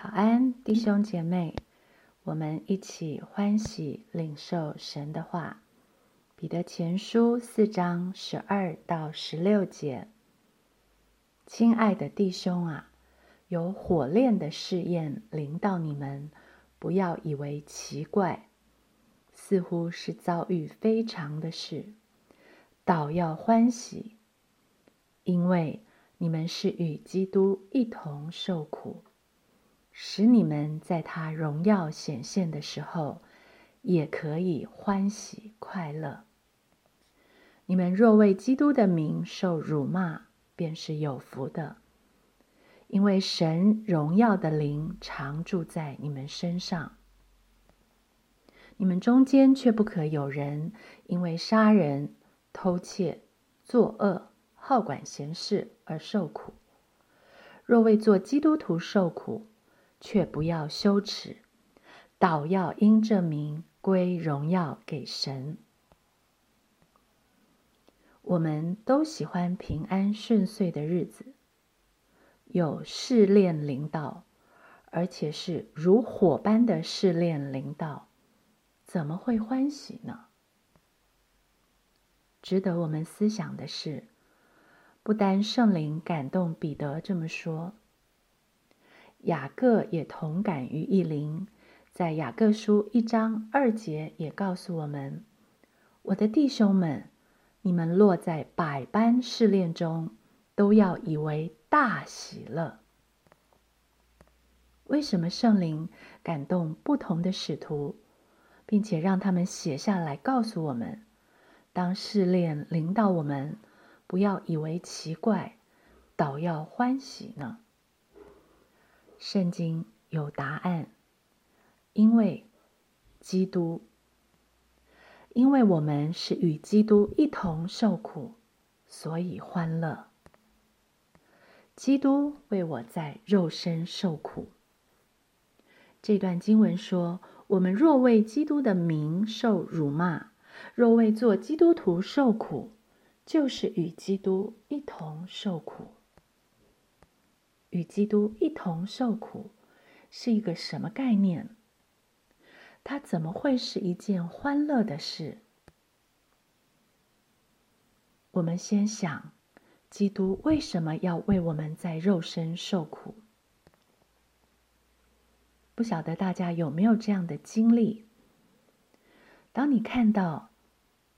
早安，弟兄姐妹，我们一起欢喜领受神的话。彼得前书四章十二到十六节，亲爱的弟兄啊，有火炼的试验临到你们，不要以为奇怪，似乎是遭遇非常的事，倒要欢喜，因为你们是与基督一同受苦。使你们在他荣耀显现的时候，也可以欢喜快乐。你们若为基督的名受辱骂，便是有福的，因为神荣耀的灵常住在你们身上。你们中间却不可有人因为杀人、偷窃、作恶、好管闲事而受苦。若为做基督徒受苦，却不要羞耻，倒要因这名归荣耀给神。我们都喜欢平安顺遂的日子，有试炼领导，而且是如火般的试炼领导，怎么会欢喜呢？值得我们思想的是，不单圣灵感动彼得这么说。雅各也同感于一灵，在雅各书一章二节也告诉我们：“我的弟兄们，你们落在百般试炼中，都要以为大喜乐。”为什么圣灵感动不同的使徒，并且让他们写下来告诉我们：当试炼临到我们，不要以为奇怪，倒要欢喜呢？圣经有答案，因为基督，因为我们是与基督一同受苦，所以欢乐。基督为我在肉身受苦。这段经文说：我们若为基督的名受辱骂，若为做基督徒受苦，就是与基督一同受苦。与基督一同受苦是一个什么概念？它怎么会是一件欢乐的事？我们先想，基督为什么要为我们在肉身受苦？不晓得大家有没有这样的经历？当你看到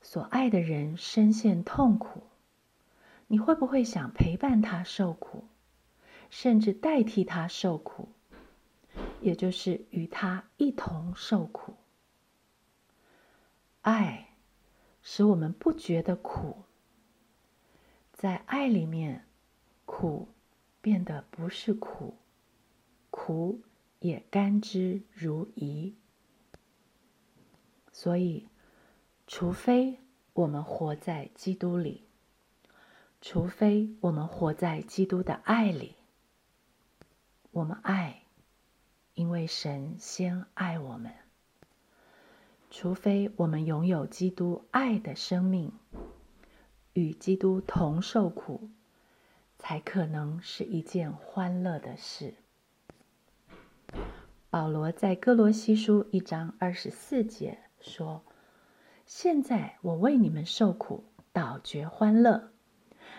所爱的人深陷痛苦，你会不会想陪伴他受苦？甚至代替他受苦，也就是与他一同受苦。爱使我们不觉得苦，在爱里面，苦变得不是苦，苦也甘之如饴。所以，除非我们活在基督里，除非我们活在基督的爱里。我们爱，因为神先爱我们。除非我们拥有基督爱的生命，与基督同受苦，才可能是一件欢乐的事。保罗在哥罗西书一章二十四节说：“现在我为你们受苦，倒觉欢乐，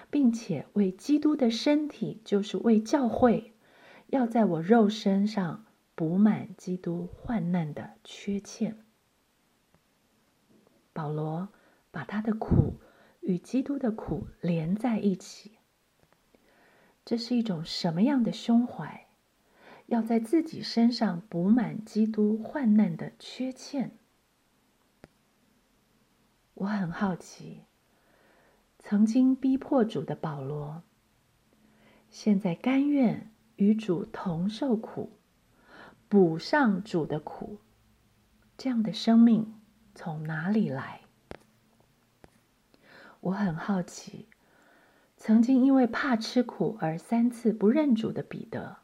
并且为基督的身体，就是为教会。”要在我肉身上补满基督患难的缺欠。保罗把他的苦与基督的苦连在一起，这是一种什么样的胸怀？要在自己身上补满基督患难的缺欠。我很好奇，曾经逼迫主的保罗，现在甘愿。与主同受苦，补上主的苦，这样的生命从哪里来？我很好奇，曾经因为怕吃苦而三次不认主的彼得，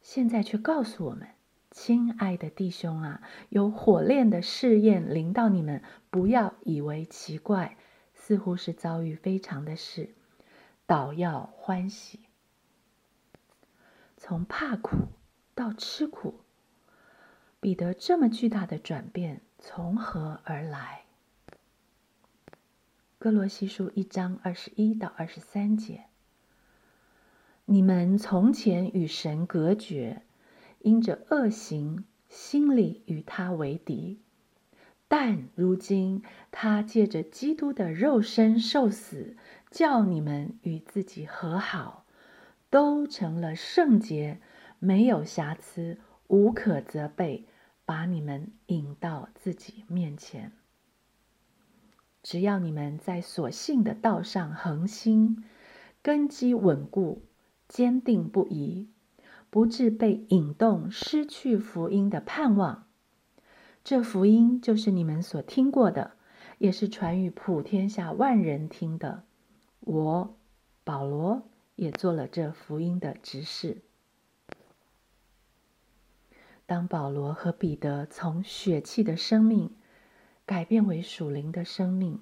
现在却告诉我们：“亲爱的弟兄啊，有火炼的试验临到你们，不要以为奇怪，似乎是遭遇非常的事，倒要欢喜。”从怕苦到吃苦。彼得这么巨大的转变从何而来？哥罗西书一章二十一到二十三节：你们从前与神隔绝，因着恶行，心里与他为敌；但如今他借着基督的肉身受死，叫你们与自己和好，都成了圣洁，没有瑕疵，无可责备。把你们引到自己面前。只要你们在所信的道上恒心，根基稳固，坚定不移，不致被引动失去福音的盼望。这福音就是你们所听过的，也是传于普天下万人听的。我保罗也做了这福音的执事。当保罗和彼得从血气的生命改变为属灵的生命，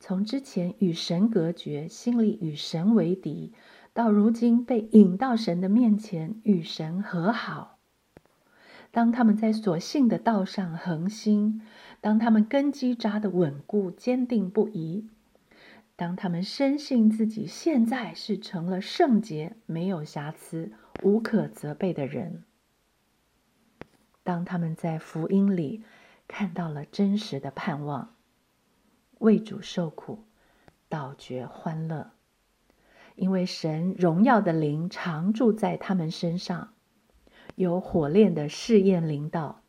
从之前与神隔绝、心里与神为敌，到如今被引到神的面前与神和好；当他们在所信的道上恒心，当他们根基扎得稳固、坚定不移，当他们深信自己现在是成了圣洁、没有瑕疵、无可责备的人。当他们在福音里看到了真实的盼望，为主受苦，倒觉欢乐，因为神荣耀的灵常住在他们身上，有火炼的试验临到，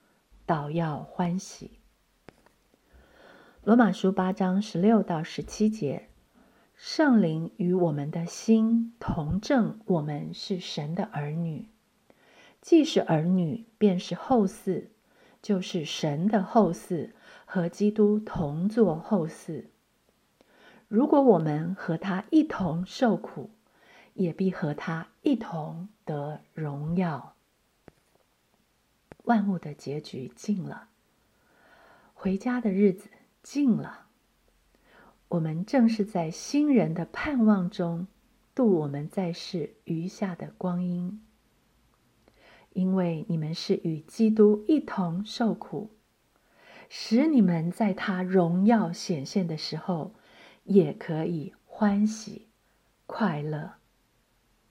倒要欢喜。罗马书八章十六到十七节，圣灵与我们的心同证，我们是神的儿女。既是儿女，便是后嗣，就是神的后嗣，和基督同作后嗣。如果我们和他一同受苦，也必和他一同得荣耀。万物的结局近了，回家的日子近了。我们正是在新人的盼望中度我们在世余下的光阴。因为你们是与基督一同受苦，使你们在他荣耀显现的时候，也可以欢喜快乐。